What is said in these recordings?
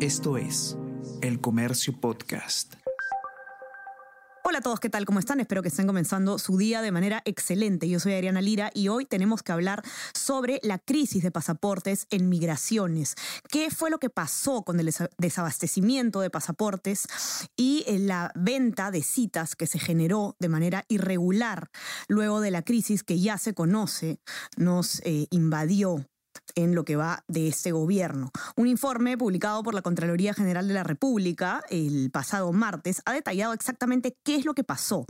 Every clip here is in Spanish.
Esto es El Comercio Podcast. Hola a todos, ¿qué tal? ¿Cómo están? Espero que estén comenzando su día de manera excelente. Yo soy Ariana Lira y hoy tenemos que hablar sobre la crisis de pasaportes en migraciones. ¿Qué fue lo que pasó con el desabastecimiento de pasaportes y eh, la venta de citas que se generó de manera irregular luego de la crisis que ya se conoce, nos eh, invadió en lo que va de este gobierno. Un informe publicado por la Contraloría General de la República el pasado martes ha detallado exactamente qué es lo que pasó,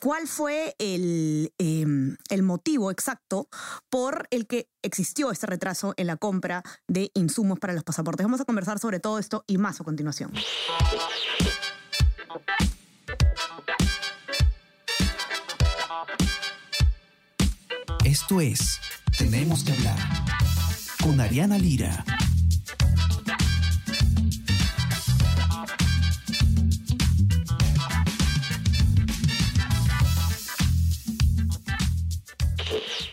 cuál fue el, em, el motivo exacto por el que existió este retraso en la compra de insumos para los pasaportes. Vamos a conversar sobre todo esto y más a continuación. Esto es Tenemos que hablar con Ariana Lira.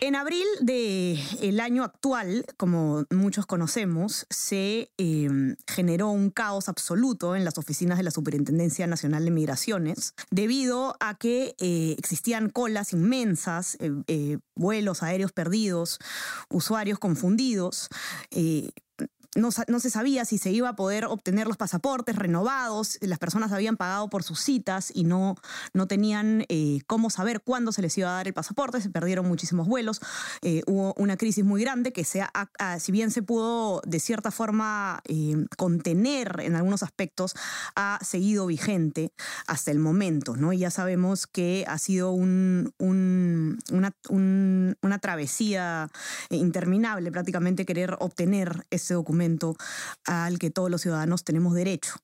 En abril del año actual, como muchos conocemos, se em, generó un caos absoluto en las oficinas de la Superintendencia Nacional de Migraciones, debido a que eh, existían colas inmensas, eh, eh, vuelos aéreos perdidos, usuarios confundidos no, se sabía si se iba a poder obtener los pasaportes renovados, las personas habían pagado por sus citas y no, no tenían eh, cómo saber cuándo se les iba a dar el pasaporte, se perdieron muchísimos vuelos, eh, hubo una crisis muy grande que si bien se pudo de cierta forma eh, contener en algunos aspectos, ha seguido vigente hasta el momento, ¿no? Y ya sabemos que ha sido un, una, una travesía interminable prácticamente querer obtener ese documento al que todos los ciudadanos tenemos derecho.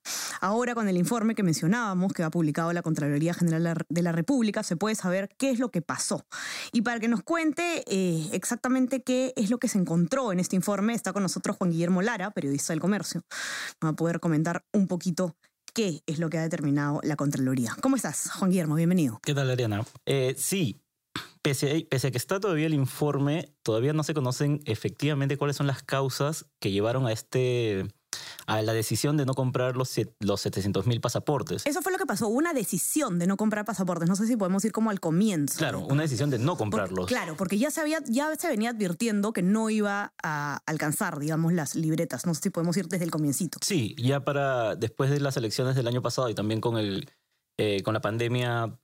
Ahora, con el informe que mencionábamos, que ha publicado la Contraloría General de la República, se puede saber qué es lo que pasó. Y para que nos cuente eh, exactamente qué es lo que se encontró en este informe, está con nosotros Juan Guillermo Lara, periodista del comercio. Va a poder comentar un poquito qué es lo que ha determinado la Contraloría. ¿Cómo estás, Juan Guillermo? Bienvenido. ¿Qué tal, Ariana? Eh, sí, Pese a, que está todavía el informe, todavía no se conocen efectivamente cuáles son las causas que llevaron a este a la decisión de no comprar los, los 700 mil pasaportes. Eso fue lo que pasó, una decisión de no comprar pasaportes. No sé si podemos ir como al comienzo. Claro, una decisión de no comprarlos. claro, porque ya se, había, ya se venía advirtiendo que no iba a alcanzar, digamos, las libretas. No sé si podemos ir desde el comiencito. Sí, ya para después de las elecciones del año pasado y también con, el, eh, con la pandemia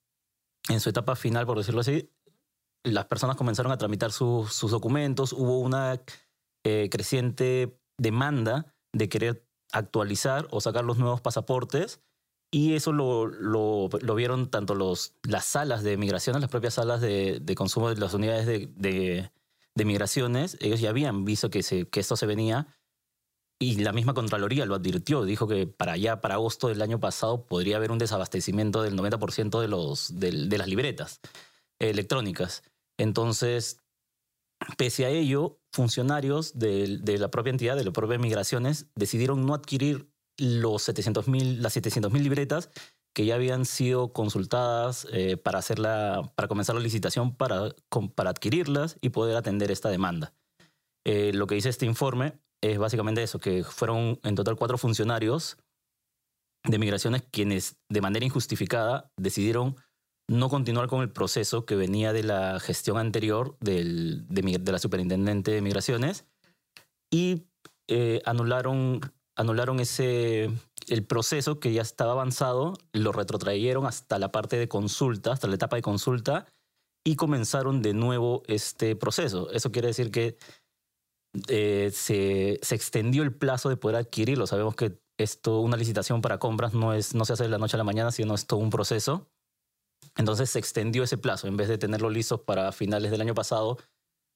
en su etapa final, por decirlo así, las personas comenzaron a tramitar sus, documentos, hubo una eh, creciente demanda de querer actualizar o sacar los nuevos pasaportes y eso lo, vieron tanto las salas de migraciones, las propias salas de, consumo de las unidades de, de, migraciones, ellos ya habían visto que, esto se venía y la misma Contraloría lo advirtió, dijo que para allá, para agosto del año pasado, podría haber un desabastecimiento del 90% de, de las libretas electrónicas. Entonces, pese a ello, funcionarios de, la propia entidad, de la propia migraciones, decidieron no adquirir los 700 las 700.000 libretas que ya habían sido consultadas eh, para, para comenzar la licitación para, para adquirirlas y poder atender esta demanda. Eh, lo que dice este informe es básicamente eso, que fueron en total cuatro funcionarios de migraciones quienes de manera injustificada decidieron no continuar con el proceso que venía de la gestión anterior del, de, la superintendente de migraciones y eh, anularon, anularon ese, el proceso que ya estaba avanzado, lo retrotrayeron hasta la parte de consulta, hasta la etapa de consulta y comenzaron de nuevo este proceso. Eso quiere decir que eh, se, se, extendió el plazo de poder adquirirlo. Sabemos que esto, una licitación para compras no, es, no se hace de la noche a la mañana, sino es todo un proceso. Entonces se extendió ese plazo. En vez de tenerlo listo para finales del año pasado,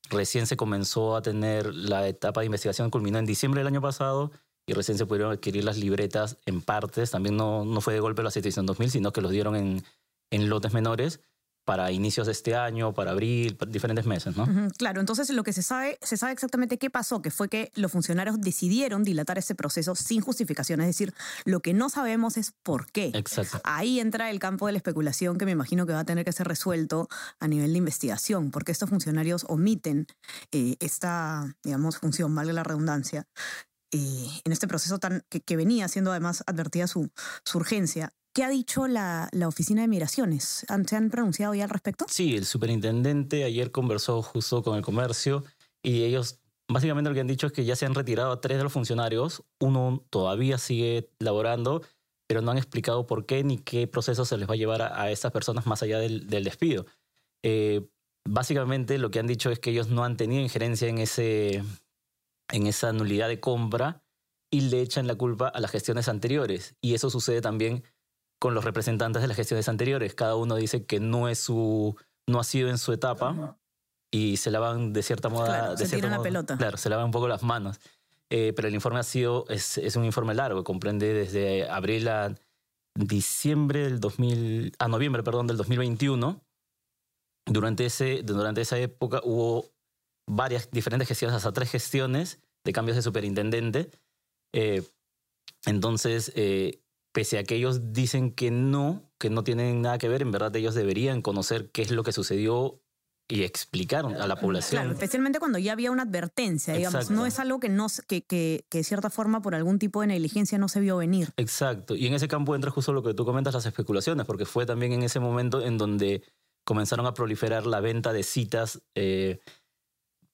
recién se comenzó a tener la etapa de investigación, culminó en diciembre del año pasado y recién se pudieron adquirir las libretas en partes. También no, no fue de golpe los 700.000, sino que los dieron en, en lotes menores para inicios de este año, para abril, para diferentes meses, ¿no? Claro, entonces lo que se sabe, se sabe exactamente qué pasó, que fue que los funcionarios decidieron dilatar ese proceso sin justificación, es decir, lo que no sabemos es por qué. Exacto. Ahí entra el campo de la especulación que me imagino que va a tener que ser resuelto a nivel de investigación, porque estos funcionarios omiten eh, esta, digamos, función, valga la redundancia, eh, en este proceso tan, que, venía siendo además advertida su, su urgencia. ¿Qué ha dicho la, la, Oficina de Migraciones? ¿Se han pronunciado ya al respecto? Sí, el superintendente ayer conversó justo con el comercio y ellos básicamente lo que han dicho es que ya se han retirado a tres de los funcionarios, uno todavía sigue laborando, pero no han explicado por qué ni qué proceso se les va a llevar a, estas personas más allá del, despido. Eh, básicamente lo que han dicho es que ellos no han tenido injerencia en, ese, en esa nulidad de compra y le echan la culpa a las gestiones anteriores. Y eso sucede también con los representantes de las gestiones anteriores. Cada uno dice que no es su, no ha sido en su etapa y se lavan de cierta moda. de se la pelota. Claro, se lavan un poco las manos. Eh, pero el informe ha sido, es, es, un informe largo, comprende desde abril a diciembre del 2000, a noviembre, perdón, del 2021. Durante, ese, durante esa época hubo varias diferentes gestiones, hasta tres gestiones de cambios de superintendente. Eh, entonces, eh, pese a que ellos dicen que no, que no tienen nada que ver, en verdad ellos deberían conocer qué es lo que sucedió y explicaron a la población. Claro, especialmente cuando ya había una advertencia, digamos, no es algo que, no, que, que, que, de cierta forma por algún tipo de negligencia no se vio venir. Exacto, y en ese campo entra justo lo que tú comentas, las especulaciones, porque fue también en ese momento en donde comenzaron a proliferar la venta de citas. Eh,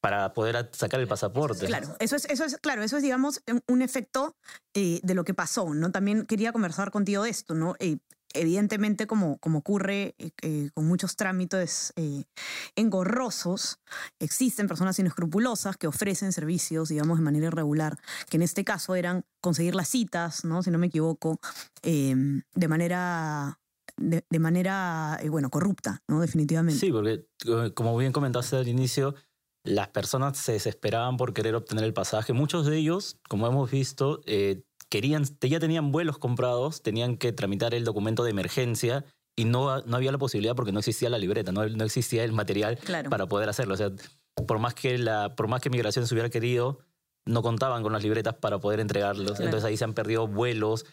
para poder sacar el pasaporte. Claro, eso es, eso es, claro, eso es, digamos, un efecto eh, de lo que pasó, ¿no? También quería conversar contigo de esto, ¿no? Eh, evidentemente, como, como ocurre eh, con muchos trámites engorrosos, existen personas inescrupulosas que ofrecen servicios, digamos, de manera irregular, que en este caso eran conseguir las citas, ¿no? si no me equivoco, em, de manera de, de manera, bueno, corrupta, ¿no? Definitivamente. Sí, porque como bien comentaste al inicio, las personas se desesperaban por querer obtener el pasaje. Muchos de ellos, como hemos visto, querían, ya tenían vuelos comprados, tenían que tramitar el documento de emergencia y no, no había la posibilidad porque no existía la libreta, no, no existía el material para poder hacerlo. O sea, por más que la, por más que migración se hubiera querido, no contaban con las libretas para poder entregarlos. Entonces ahí se han perdido vuelos,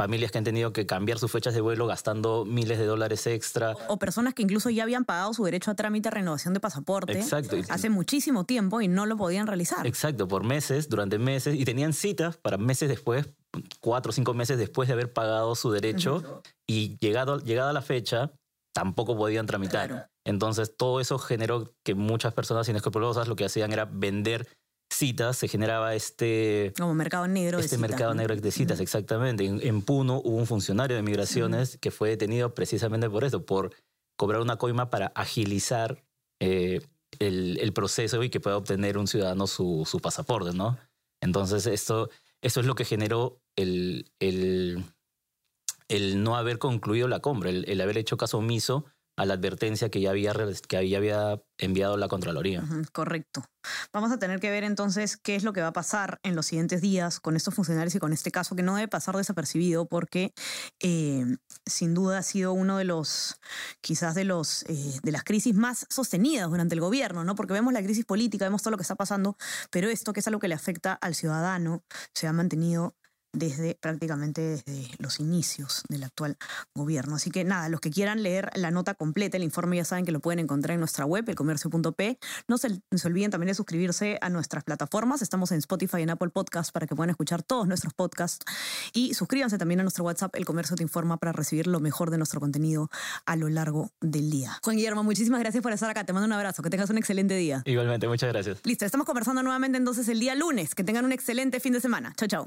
familias que han tenido que cambiar sus fechas de vuelo gastando miles de dólares extra. O personas que incluso ya habían pagado su derecho a trámite de renovación de pasaporte Exacto. hace muchísimo tiempo y no lo podían realizar. Exacto, por meses, durante meses, y tenían citas para meses después, cuatro o cinco meses después de haber pagado su derecho, y llegado, llegada la fecha, tampoco podían tramitar. Entonces todo eso generó que muchas personas inescrupulosas lo que hacían era vender citas se generaba este... Como mercado negro este mercado negro de citas, exactamente. En, Puno hubo un funcionario de migraciones que fue detenido precisamente por eso, por cobrar una coima para agilizar eh, el, proceso y que pueda obtener un ciudadano su, su pasaporte, ¿no? Entonces esto, esto es lo que generó el, el, el no haber concluido la compra, el, el haber hecho caso omiso a la advertencia que ya había, que enviado la Contraloría. correcto. Vamos a tener que ver entonces qué es lo que va a pasar en los siguientes días con estos funcionarios y con este caso que no debe pasar desapercibido porque eh, sin duda ha sido uno de los, quizás de los, eh, de las crisis más sostenidas durante el gobierno, ¿no? Porque vemos la crisis política, vemos todo lo que está pasando, pero esto que es algo que le afecta al ciudadano se ha mantenido desde prácticamente desde los inicios del actual gobierno. Así que nada, los que quieran leer la nota completa, el informe ya saben que lo pueden encontrar en nuestra web, elcomercio.p. No se, se, olviden también de suscribirse a nuestras plataformas. Estamos en Spotify y en Apple Podcasts para que puedan escuchar todos nuestros podcasts. Y suscríbanse también a nuestro WhatsApp, El Comercio Te Informa, para recibir lo mejor de nuestro contenido a lo largo del día. Juan Guillermo, muchísimas gracias por estar acá. Te mando un abrazo. Que tengas un excelente día. Igualmente, muchas gracias. Listo, estamos conversando nuevamente entonces el día lunes. Que tengan un excelente fin de semana. Chao, chao.